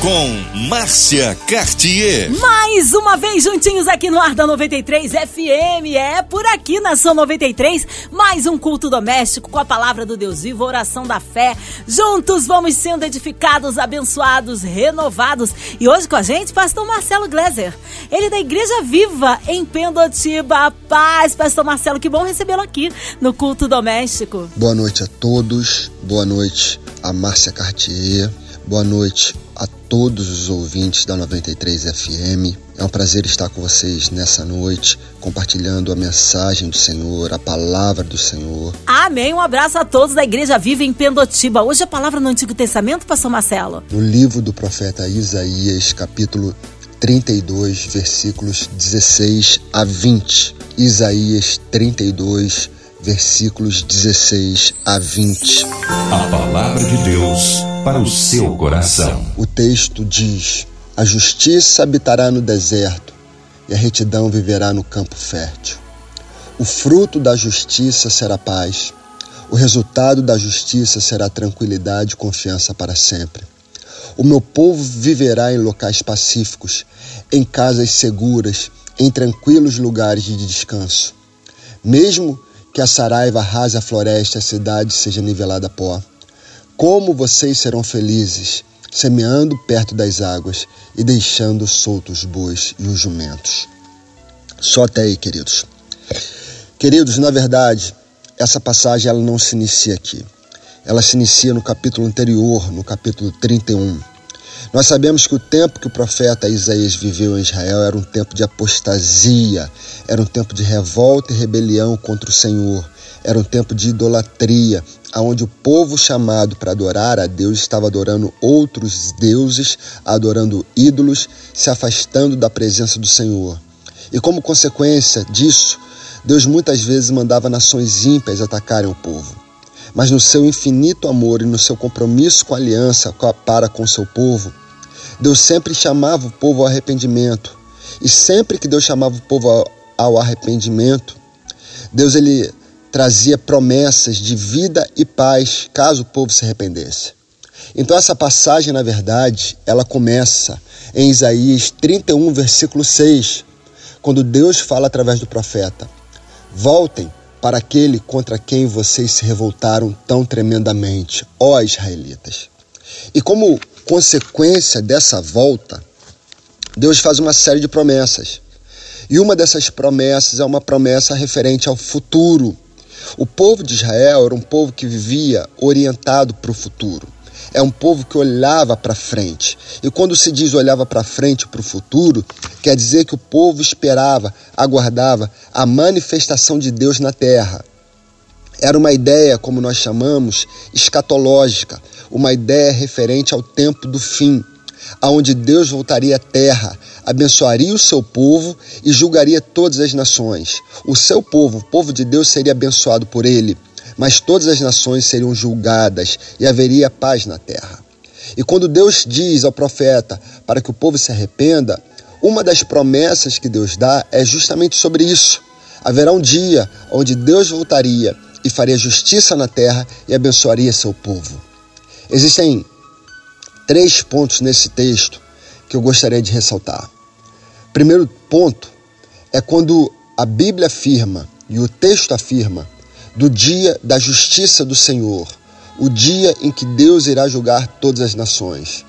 com Márcia Cartier. Mais uma vez juntinhos aqui no ar da 93 FM. É por aqui na São 93, mais um culto doméstico com a palavra do Deus vivo, oração da fé. Juntos vamos sendo edificados, abençoados, renovados. E hoje com a gente, pastor Marcelo Gleiser. Ele é da Igreja Viva em Pendotiba. Paz, pastor Marcelo, que bom recebê-lo aqui no culto doméstico. Boa noite a todos. Boa noite a Márcia Cartier. Boa noite a todos os ouvintes da 93 FM. É um prazer estar com vocês nessa noite, compartilhando a mensagem do Senhor, a palavra do Senhor. Amém. Um abraço a todos da Igreja Viva em Pendotiba. Hoje a palavra no Antigo Testamento, pastor Marcelo. No livro do profeta Isaías, capítulo 32, versículos 16 a 20. Isaías 32, versículos 16 a 20. A palavra de Deus para o seu coração. O texto diz: A justiça habitará no deserto e a retidão viverá no campo fértil. O fruto da justiça será paz. O resultado da justiça será tranquilidade e confiança para sempre. O meu povo viverá em locais pacíficos, em casas seguras, em tranquilos lugares de descanso. Mesmo que a saraiva arrase a floresta a cidade seja nivelada a pó. Como vocês serão felizes, semeando perto das águas e deixando soltos os bois e os jumentos. Só até aí, queridos. Queridos, na verdade, essa passagem ela não se inicia aqui. Ela se inicia no capítulo anterior, no capítulo 31. Nós sabemos que o tempo que o profeta Isaías viveu em Israel era um tempo de apostasia, era um tempo de revolta e rebelião contra o Senhor, era um tempo de idolatria, onde o povo chamado para adorar a Deus estava adorando outros deuses, adorando ídolos, se afastando da presença do Senhor. E como consequência disso, Deus muitas vezes mandava nações ímpias atacarem o povo. Mas no seu infinito amor e no seu compromisso com a aliança para com o seu povo, Deus sempre chamava o povo ao arrependimento. E sempre que Deus chamava o povo ao arrependimento, Deus ele trazia promessas de vida e paz caso o povo se arrependesse. Então essa passagem, na verdade, ela começa em Isaías 31, versículo 6, quando Deus fala através do profeta: Voltem para aquele contra quem vocês se revoltaram tão tremendamente, ó israelitas. E como consequência dessa volta, Deus faz uma série de promessas. E uma dessas promessas é uma promessa referente ao futuro o povo de Israel era um povo que vivia orientado para o futuro. É um povo que olhava para frente. E quando se diz olhava para frente para o futuro, quer dizer que o povo esperava, aguardava a manifestação de Deus na terra. Era uma ideia, como nós chamamos, escatológica, uma ideia referente ao tempo do fim, aonde Deus voltaria à terra, abençoaria o seu povo e julgaria todas as nações. O seu povo, o povo de Deus, seria abençoado por ele, mas todas as nações seriam julgadas e haveria paz na terra. E quando Deus diz ao profeta para que o povo se arrependa, uma das promessas que Deus dá é justamente sobre isso. Haverá um dia onde Deus voltaria e faria justiça na terra e abençoaria seu povo. Existem três pontos nesse texto que eu gostaria de ressaltar. Primeiro ponto é quando a Bíblia afirma e o texto afirma do dia da justiça do Senhor, o dia em que Deus irá julgar todas as nações.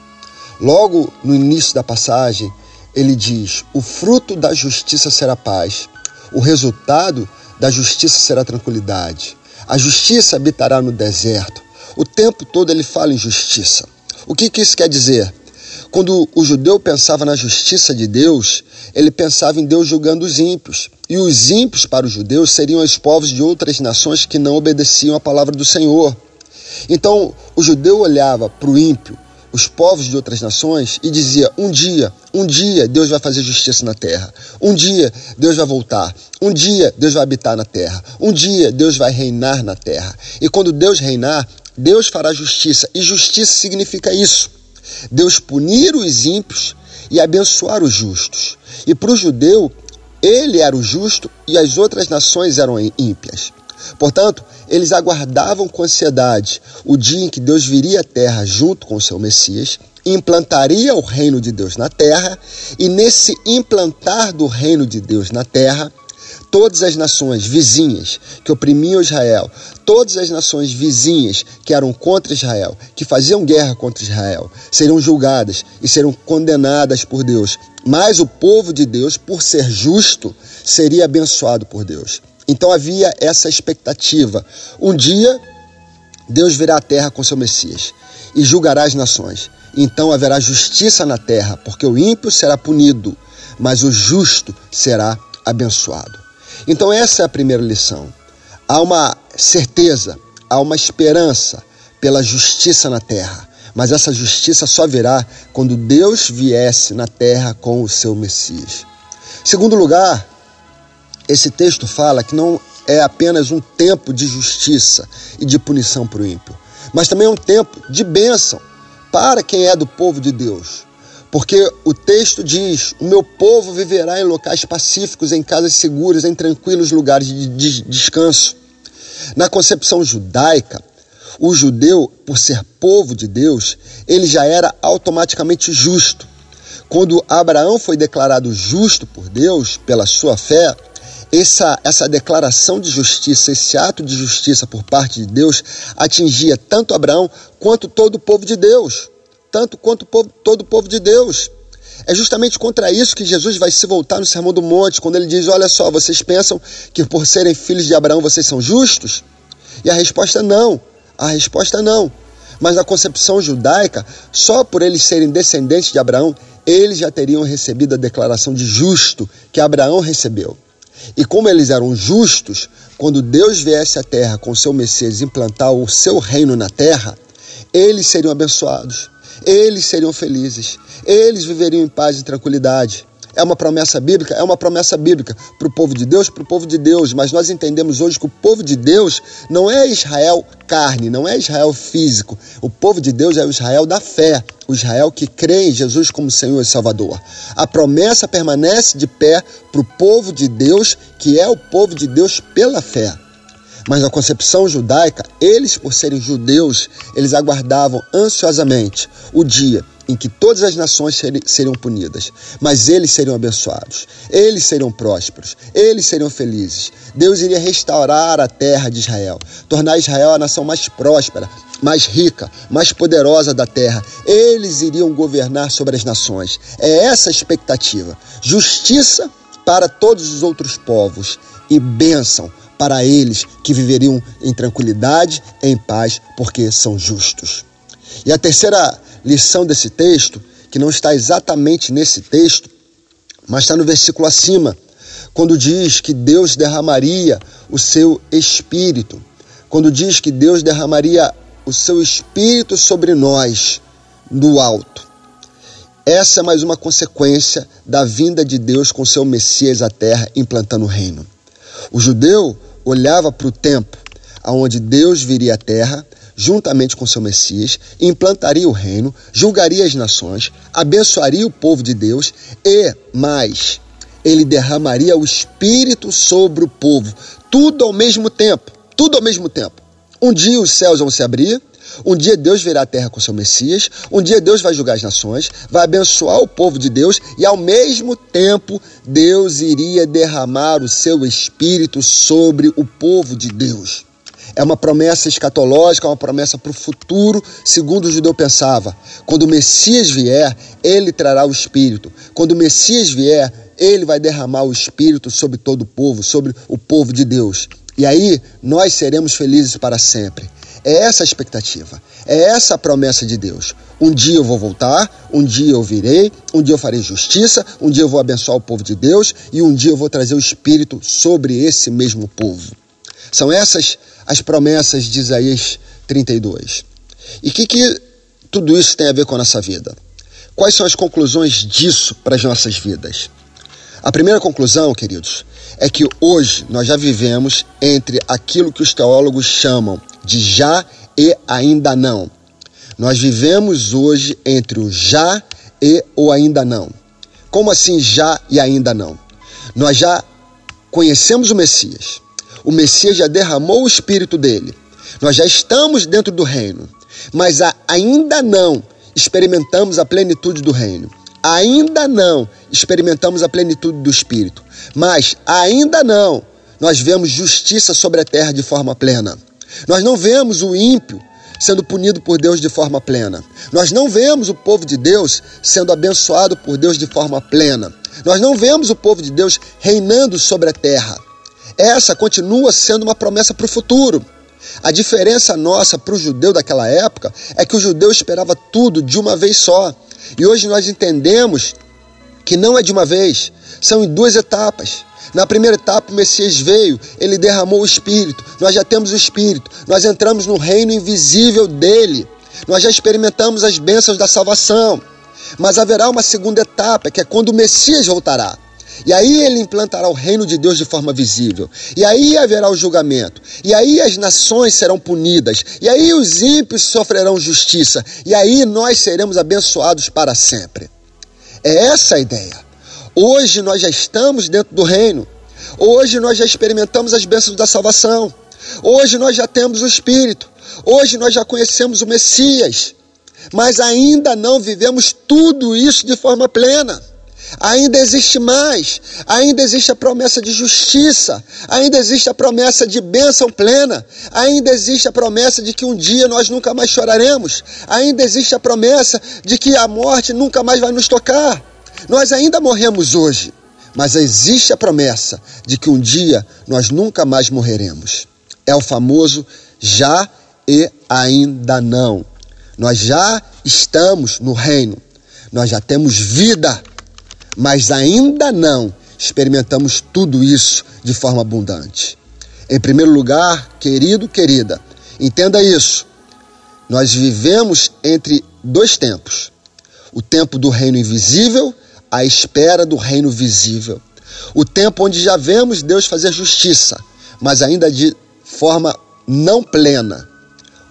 Logo no início da passagem, ele diz: O fruto da justiça será paz, o resultado da justiça será tranquilidade. A justiça habitará no deserto. O tempo todo ele fala em justiça. O que, que isso quer dizer? Quando o judeu pensava na justiça de Deus, ele pensava em Deus julgando os ímpios. E os ímpios para os judeus seriam os povos de outras nações que não obedeciam à palavra do Senhor. Então, o judeu olhava para o ímpio, os povos de outras nações, e dizia: um dia, um dia Deus vai fazer justiça na terra. Um dia Deus vai voltar. Um dia Deus vai habitar na terra. Um dia Deus vai reinar na terra. E quando Deus reinar, Deus fará justiça. E justiça significa isso: Deus punir os ímpios e abençoar os justos. E para o judeu, ele era o justo e as outras nações eram ímpias. Portanto, eles aguardavam com ansiedade o dia em que Deus viria à terra junto com o seu Messias, implantaria o reino de Deus na terra, e nesse implantar do reino de Deus na terra, todas as nações vizinhas que oprimiam Israel, todas as nações vizinhas que eram contra Israel, que faziam guerra contra Israel, seriam julgadas e serão condenadas por Deus. Mas o povo de Deus, por ser justo, seria abençoado por Deus. Então havia essa expectativa. Um dia Deus virá à terra com seu Messias e julgará as nações. Então haverá justiça na terra, porque o ímpio será punido, mas o justo será abençoado. Então, essa é a primeira lição. Há uma certeza, há uma esperança pela justiça na terra, mas essa justiça só virá quando Deus viesse na terra com o seu Messias. Segundo lugar, esse texto fala que não é apenas um tempo de justiça e de punição para o ímpio, mas também é um tempo de bênção para quem é do povo de Deus. Porque o texto diz: O meu povo viverá em locais pacíficos, em casas seguras, em tranquilos lugares de descanso. Na concepção judaica, o judeu, por ser povo de Deus, ele já era automaticamente justo. Quando Abraão foi declarado justo por Deus pela sua fé, essa, essa declaração de justiça, esse ato de justiça por parte de Deus, atingia tanto Abraão quanto todo o povo de Deus tanto quanto povo, todo o povo de Deus. É justamente contra isso que Jesus vai se voltar no Sermão do Monte, quando ele diz: Olha só, vocês pensam que por serem filhos de Abraão vocês são justos? E a resposta é não. A resposta é não. Mas na concepção judaica, só por eles serem descendentes de Abraão, eles já teriam recebido a declaração de justo que Abraão recebeu. E como eles eram justos, quando Deus viesse à terra com seu Messias implantar o seu reino na terra, eles seriam abençoados eles seriam felizes, eles viveriam em paz e tranquilidade. É uma promessa bíblica? É uma promessa bíblica para o povo de Deus, para o povo de Deus, mas nós entendemos hoje que o povo de Deus não é Israel carne, não é Israel físico. O povo de Deus é o Israel da fé, o Israel que crê em Jesus como Senhor e Salvador. A promessa permanece de pé para o povo de Deus, que é o povo de Deus pela fé. Mas na concepção judaica, eles, por serem judeus, eles aguardavam ansiosamente o dia em que todas as nações seriam punidas, mas eles seriam abençoados, eles seriam prósperos, eles seriam felizes. Deus iria restaurar a terra de Israel, tornar Israel a nação mais próspera, mais rica, mais poderosa da terra. Eles iriam governar sobre as nações. É essa a expectativa. Justiça para todos os outros povos e bênção para eles que viveriam em tranquilidade, em paz, porque são justos. E a terceira lição desse texto, que não está exatamente nesse texto, mas está no versículo acima, quando diz que Deus derramaria o seu espírito, quando diz que Deus derramaria o seu espírito sobre nós do alto. Essa é mais uma consequência da vinda de Deus com seu Messias à terra implantando o reino. O judeu olhava para o tempo aonde Deus viria à terra juntamente com seu Messias, implantaria o reino, julgaria as nações, abençoaria o povo de Deus e mais, ele derramaria o espírito sobre o povo, tudo ao mesmo tempo, tudo ao mesmo tempo. Um dia os céus vão se abrir, um dia Deus virá à terra com seu Messias, um dia Deus vai julgar as nações, vai abençoar o povo de Deus e ao mesmo tempo Deus iria derramar o seu espírito sobre o povo de Deus. É uma promessa escatológica, é uma promessa para o futuro, segundo o judeu pensava. Quando o Messias vier, ele trará o Espírito. Quando o Messias vier, ele vai derramar o Espírito sobre todo o povo, sobre o povo de Deus. E aí nós seremos felizes para sempre. É essa a expectativa, é essa a promessa de Deus. Um dia eu vou voltar, um dia eu virei, um dia eu farei justiça, um dia eu vou abençoar o povo de Deus e um dia eu vou trazer o Espírito sobre esse mesmo povo. São essas as promessas de Isaías 32. E o que, que tudo isso tem a ver com a nossa vida? Quais são as conclusões disso para as nossas vidas? A primeira conclusão, queridos, é que hoje nós já vivemos entre aquilo que os teólogos chamam de já e ainda não. Nós vivemos hoje entre o já e o ainda não. Como assim já e ainda não? Nós já conhecemos o Messias. O Messias já derramou o espírito dele. Nós já estamos dentro do reino, mas ainda não experimentamos a plenitude do reino. Ainda não experimentamos a plenitude do espírito, mas ainda não nós vemos justiça sobre a terra de forma plena. Nós não vemos o ímpio sendo punido por Deus de forma plena. Nós não vemos o povo de Deus sendo abençoado por Deus de forma plena. Nós não vemos o povo de Deus reinando sobre a terra. Essa continua sendo uma promessa para o futuro. A diferença nossa para o judeu daquela época é que o judeu esperava tudo de uma vez só. E hoje nós entendemos que não é de uma vez, são em duas etapas. Na primeira etapa, o Messias veio, ele derramou o Espírito, nós já temos o Espírito, nós entramos no reino invisível dele, nós já experimentamos as bênçãos da salvação. Mas haverá uma segunda etapa, que é quando o Messias voltará. E aí ele implantará o reino de Deus de forma visível. E aí haverá o julgamento. E aí as nações serão punidas. E aí os ímpios sofrerão justiça. E aí nós seremos abençoados para sempre. É essa a ideia. Hoje nós já estamos dentro do reino. Hoje nós já experimentamos as bênçãos da salvação. Hoje nós já temos o Espírito. Hoje nós já conhecemos o Messias. Mas ainda não vivemos tudo isso de forma plena. Ainda existe mais, ainda existe a promessa de justiça, ainda existe a promessa de bênção plena, ainda existe a promessa de que um dia nós nunca mais choraremos, ainda existe a promessa de que a morte nunca mais vai nos tocar. Nós ainda morremos hoje, mas existe a promessa de que um dia nós nunca mais morreremos. É o famoso já e ainda não. Nós já estamos no reino, nós já temos vida, mas ainda não experimentamos tudo isso de forma abundante. Em primeiro lugar, querido, querida, entenda isso. Nós vivemos entre dois tempos: o tempo do reino invisível à espera do reino visível. O tempo onde já vemos Deus fazer justiça, mas ainda de forma não plena.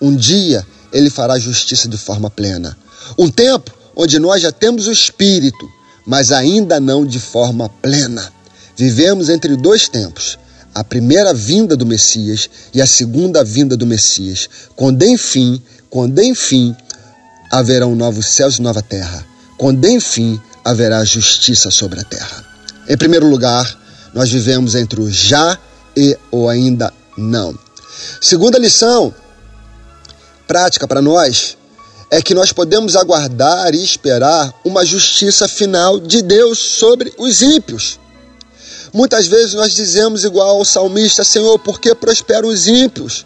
Um dia ele fará justiça de forma plena. Um tempo onde nós já temos o Espírito, mas ainda não de forma plena. Vivemos entre dois tempos: a primeira vinda do Messias e a segunda vinda do Messias, quando enfim, quando enfim haverão novos céus e nova terra, quando enfim haverá justiça sobre a terra. Em primeiro lugar, nós vivemos entre o já e o ainda não. Segunda lição prática para nós é que nós podemos aguardar e esperar uma justiça final de Deus sobre os ímpios. Muitas vezes nós dizemos igual ao salmista, Senhor, por que prosperam os ímpios?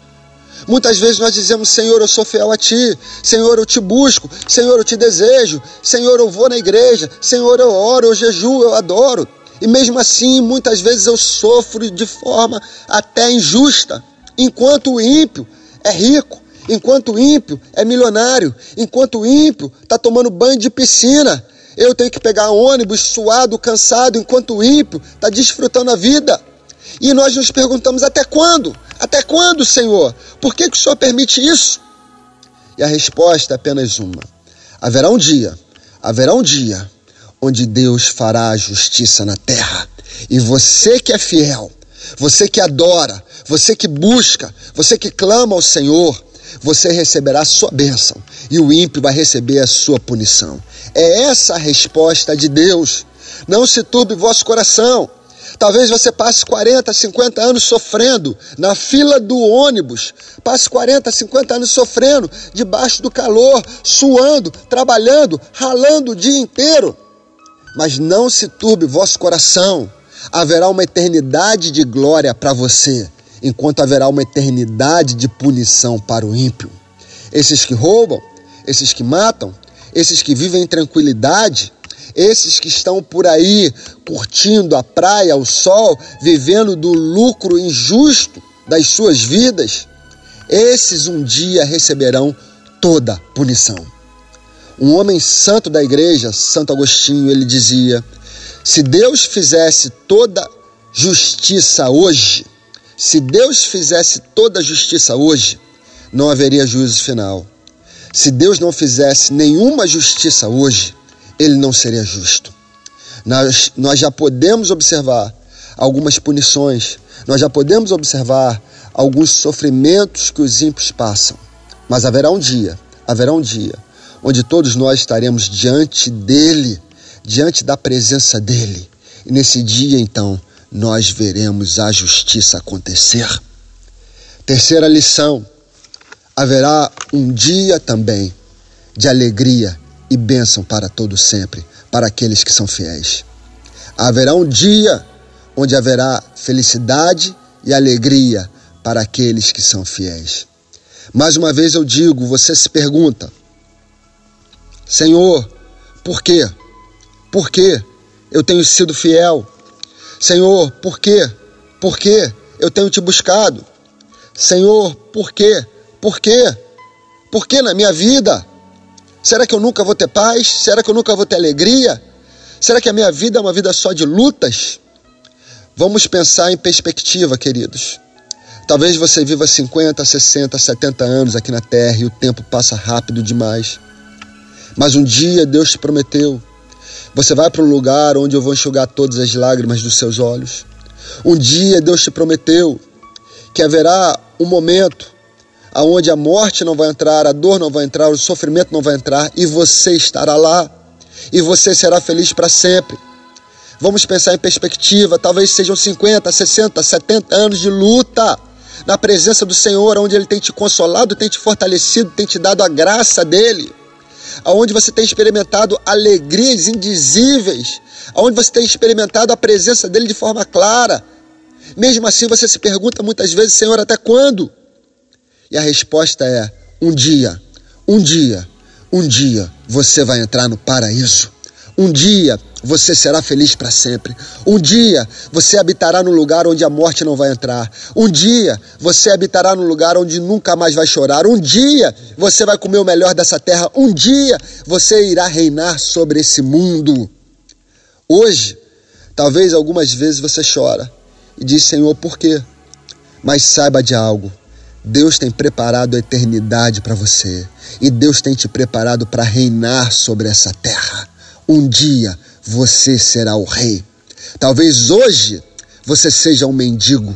Muitas vezes nós dizemos, Senhor, eu sou fiel a Ti, Senhor, eu te busco, Senhor, eu te desejo, Senhor, eu vou na igreja, Senhor, eu oro, eu jejuo, eu adoro. E mesmo assim, muitas vezes eu sofro de forma até injusta, enquanto o ímpio é rico, enquanto o ímpio é milionário, enquanto o ímpio está tomando banho de piscina. Eu tenho que pegar ônibus suado, cansado, enquanto o ímpio está desfrutando a vida. E nós nos perguntamos: até quando? Até quando, Senhor? Por que, que o Senhor permite isso? E a resposta é apenas uma: haverá um dia, haverá um dia onde Deus fará a justiça na terra. E você que é fiel, você que adora, você que busca, você que clama ao Senhor, você receberá a sua bênção e o ímpio vai receber a sua punição. É essa a resposta de Deus. Não se turbe vosso coração. Talvez você passe 40, 50 anos sofrendo na fila do ônibus, passe 40, 50 anos sofrendo debaixo do calor, suando, trabalhando, ralando o dia inteiro. Mas não se turbe vosso coração, haverá uma eternidade de glória para você, enquanto haverá uma eternidade de punição para o ímpio. Esses que roubam, esses que matam, esses que vivem em tranquilidade, esses que estão por aí curtindo a praia, o sol, vivendo do lucro injusto das suas vidas, esses um dia receberão toda punição. Um homem santo da igreja, Santo Agostinho, ele dizia: se Deus fizesse toda justiça hoje, se Deus fizesse toda justiça hoje, não haveria juízo final. Se Deus não fizesse nenhuma justiça hoje, ele não seria justo. Nós, nós já podemos observar algumas punições, nós já podemos observar alguns sofrimentos que os ímpios passam. Mas haverá um dia, haverá um dia, onde todos nós estaremos diante dele, diante da presença dele. E nesse dia, então, nós veremos a justiça acontecer. Terceira lição: haverá um dia também de alegria e bênção para todos sempre, para aqueles que são fiéis. Haverá um dia onde haverá felicidade e alegria para aqueles que são fiéis. Mais uma vez eu digo, você se pergunta: Senhor, por quê? Por quê eu tenho sido fiel? Senhor, por quê? Por quê eu tenho te buscado? Senhor, por quê? Por quê? Por que na minha vida? Será que eu nunca vou ter paz? Será que eu nunca vou ter alegria? Será que a minha vida é uma vida só de lutas? Vamos pensar em perspectiva, queridos. Talvez você viva 50, 60, 70 anos aqui na terra e o tempo passa rápido demais. Mas um dia Deus te prometeu: você vai para um lugar onde eu vou enxugar todas as lágrimas dos seus olhos. Um dia Deus te prometeu que haverá um momento aonde a morte não vai entrar, a dor não vai entrar, o sofrimento não vai entrar e você estará lá e você será feliz para sempre. Vamos pensar em perspectiva, talvez sejam 50, 60, 70 anos de luta na presença do Senhor, onde Ele tem te consolado, tem te fortalecido, tem te dado a graça dele, aonde você tem experimentado alegrias indizíveis, aonde você tem experimentado a presença dele de forma clara. Mesmo assim, você se pergunta muitas vezes, Senhor, até quando? E a resposta é: um dia, um dia, um dia você vai entrar no paraíso. Um dia você será feliz para sempre. Um dia você habitará no lugar onde a morte não vai entrar. Um dia você habitará no lugar onde nunca mais vai chorar. Um dia você vai comer o melhor dessa terra. Um dia você irá reinar sobre esse mundo. Hoje, talvez algumas vezes você chora e diz: Senhor, por quê? Mas saiba de algo Deus tem preparado a eternidade para você e Deus tem te preparado para reinar sobre essa terra. Um dia você será o rei. Talvez hoje você seja um mendigo,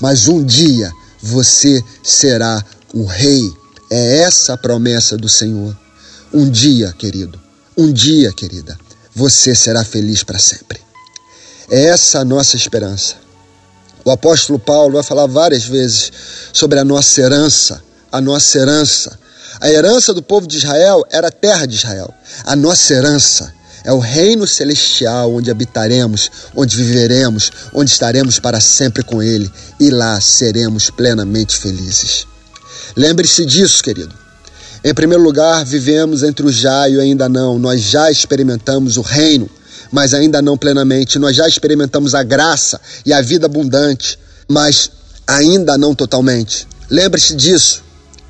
mas um dia você será o rei. É essa a promessa do Senhor. Um dia, querido, um dia, querida, você será feliz para sempre. É essa a nossa esperança. O apóstolo Paulo vai falar várias vezes sobre a nossa herança, a nossa herança. A herança do povo de Israel era a terra de Israel. A nossa herança é o reino celestial onde habitaremos, onde viveremos, onde estaremos para sempre com Ele e lá seremos plenamente felizes. Lembre-se disso, querido. Em primeiro lugar, vivemos entre o já e o ainda não. Nós já experimentamos o reino mas ainda não plenamente. Nós já experimentamos a graça e a vida abundante, mas ainda não totalmente. Lembre-se disso.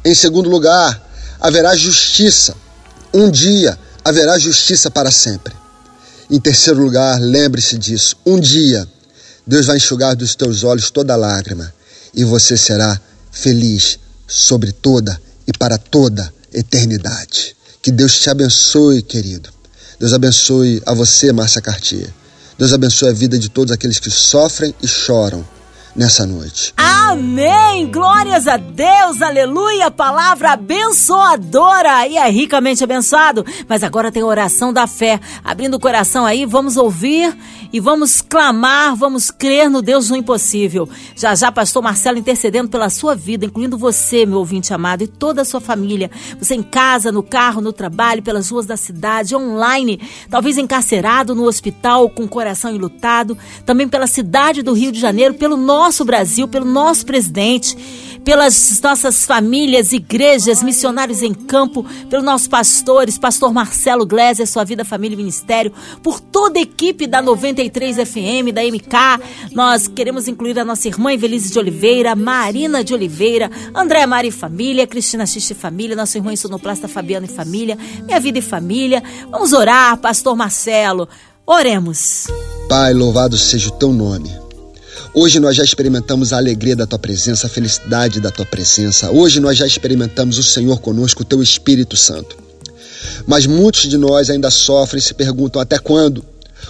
Em segundo lugar, haverá justiça. Um dia haverá justiça para sempre. Em terceiro lugar, lembre-se disso. Um dia Deus vai enxugar dos teus olhos toda lágrima e você será feliz sobre toda e para toda eternidade. Que Deus te abençoe, querido. Deus abençoe a você, Márcia Cartier. Deus abençoe a vida de todos aqueles que sofrem e choram nessa noite. Amém! Glórias a Deus, aleluia! Palavra abençoadora e é ricamente abençoado. Mas agora tem a oração da fé. Abrindo o coração aí, vamos ouvir e vamos clamar, vamos crer no Deus do impossível. Já já, pastor Marcelo intercedendo pela sua vida, incluindo você, meu ouvinte amado, e toda a sua família. Você em casa, no carro, no trabalho, pelas ruas da cidade, online, talvez encarcerado no hospital com o coração enlutado, também pela cidade do Rio de Janeiro, pelo nosso nosso Brasil, pelo nosso presidente, pelas nossas famílias, igrejas, missionários em campo, pelos nossos pastores, pastor Marcelo Gleiser, sua vida, família e ministério, por toda a equipe da 93 FM, da MK. Nós queremos incluir a nossa irmã Evelise de Oliveira, Marina de Oliveira, Andréa Mari e família, Cristina Xixi e família, nossa irmã Sonoplasta Fabiana e família, Minha Vida e família. Vamos orar, pastor Marcelo. Oremos. Pai, louvado seja o teu nome. Hoje nós já experimentamos a alegria da tua presença, a felicidade da tua presença. Hoje nós já experimentamos o Senhor conosco, o teu Espírito Santo. Mas muitos de nós ainda sofrem e se perguntam até quando?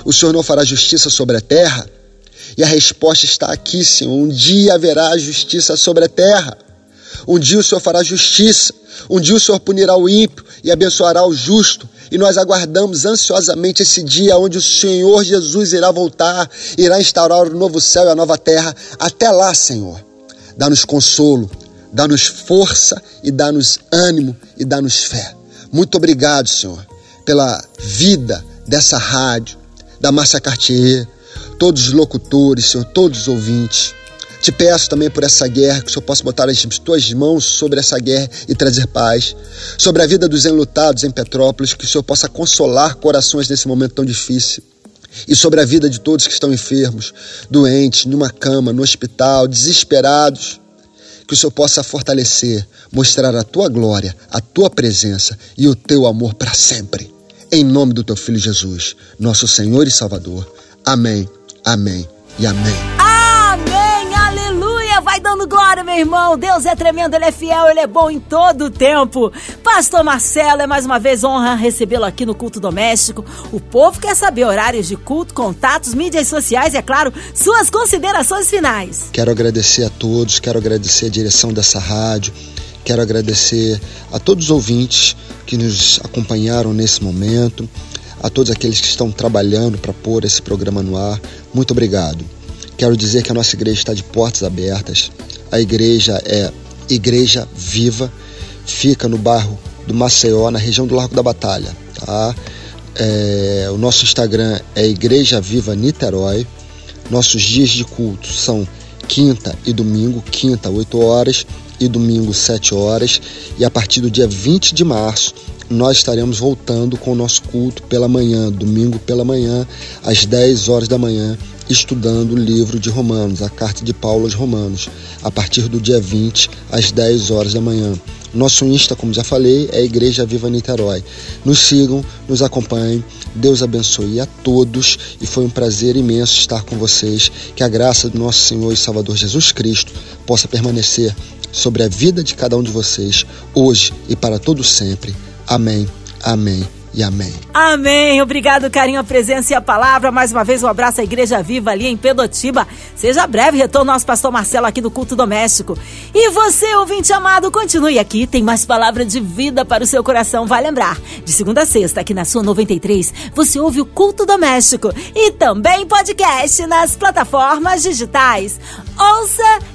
O Senhor não fará justiça sobre a terra? E a resposta está aqui, Senhor. Um dia haverá justiça sobre a terra. Um dia o Senhor fará justiça. Um dia o Senhor punirá o ímpio e abençoará o justo. E nós aguardamos ansiosamente esse dia onde o Senhor Jesus irá voltar, irá instaurar o novo céu e a nova terra. Até lá, Senhor, dá-nos consolo, dá-nos força e dá-nos ânimo e dá-nos fé. Muito obrigado, Senhor, pela vida dessa rádio, da Márcia Cartier, todos os locutores, Senhor, todos os ouvintes. Te peço também por essa guerra, que o Senhor possa botar as tuas mãos sobre essa guerra e trazer paz. Sobre a vida dos enlutados em Petrópolis, que o Senhor possa consolar corações nesse momento tão difícil. E sobre a vida de todos que estão enfermos, doentes, numa cama, no hospital, desesperados. Que o Senhor possa fortalecer, mostrar a tua glória, a tua presença e o teu amor para sempre. Em nome do teu filho Jesus, nosso Senhor e Salvador. Amém, amém e amém vai glória, meu irmão. Deus é tremendo, Ele é fiel, Ele é bom em todo o tempo. Pastor Marcelo, é mais uma vez honra recebê-lo aqui no Culto Doméstico. O povo quer saber horários de culto, contatos, mídias sociais e, é claro, suas considerações finais. Quero agradecer a todos, quero agradecer a direção dessa rádio, quero agradecer a todos os ouvintes que nos acompanharam nesse momento, a todos aqueles que estão trabalhando para pôr esse programa no ar. Muito obrigado. Quero dizer que a nossa igreja está de portas abertas. A igreja é Igreja Viva, fica no bairro do Maceió, na região do Largo da Batalha. Tá? É, o nosso Instagram é Igreja Viva Niterói. Nossos dias de culto são quinta e domingo, quinta 8 horas e domingo 7 horas. E a partir do dia 20 de março nós estaremos voltando com o nosso culto pela manhã, domingo pela manhã, às 10 horas da manhã, estudando o livro de Romanos, a carta de Paulo aos Romanos, a partir do dia 20 às 10 horas da manhã. Nosso Insta, como já falei, é Igreja Viva Niterói. Nos sigam, nos acompanhem. Deus abençoe a todos e foi um prazer imenso estar com vocês. Que a graça do nosso Senhor e Salvador Jesus Cristo possa permanecer sobre a vida de cada um de vocês, hoje e para todo sempre. Amém. Amém e amém. Amém. Obrigado, carinho, a presença e a palavra. Mais uma vez, um abraço à Igreja Viva ali em Pedotiba. Seja breve retorno nosso pastor Marcelo aqui do Culto Doméstico. E você, ouvinte amado, continue aqui. Tem mais palavra de vida para o seu coração. Vai lembrar, de segunda a sexta, aqui na sua 93, você ouve o Culto Doméstico e também podcast nas plataformas digitais. Ouça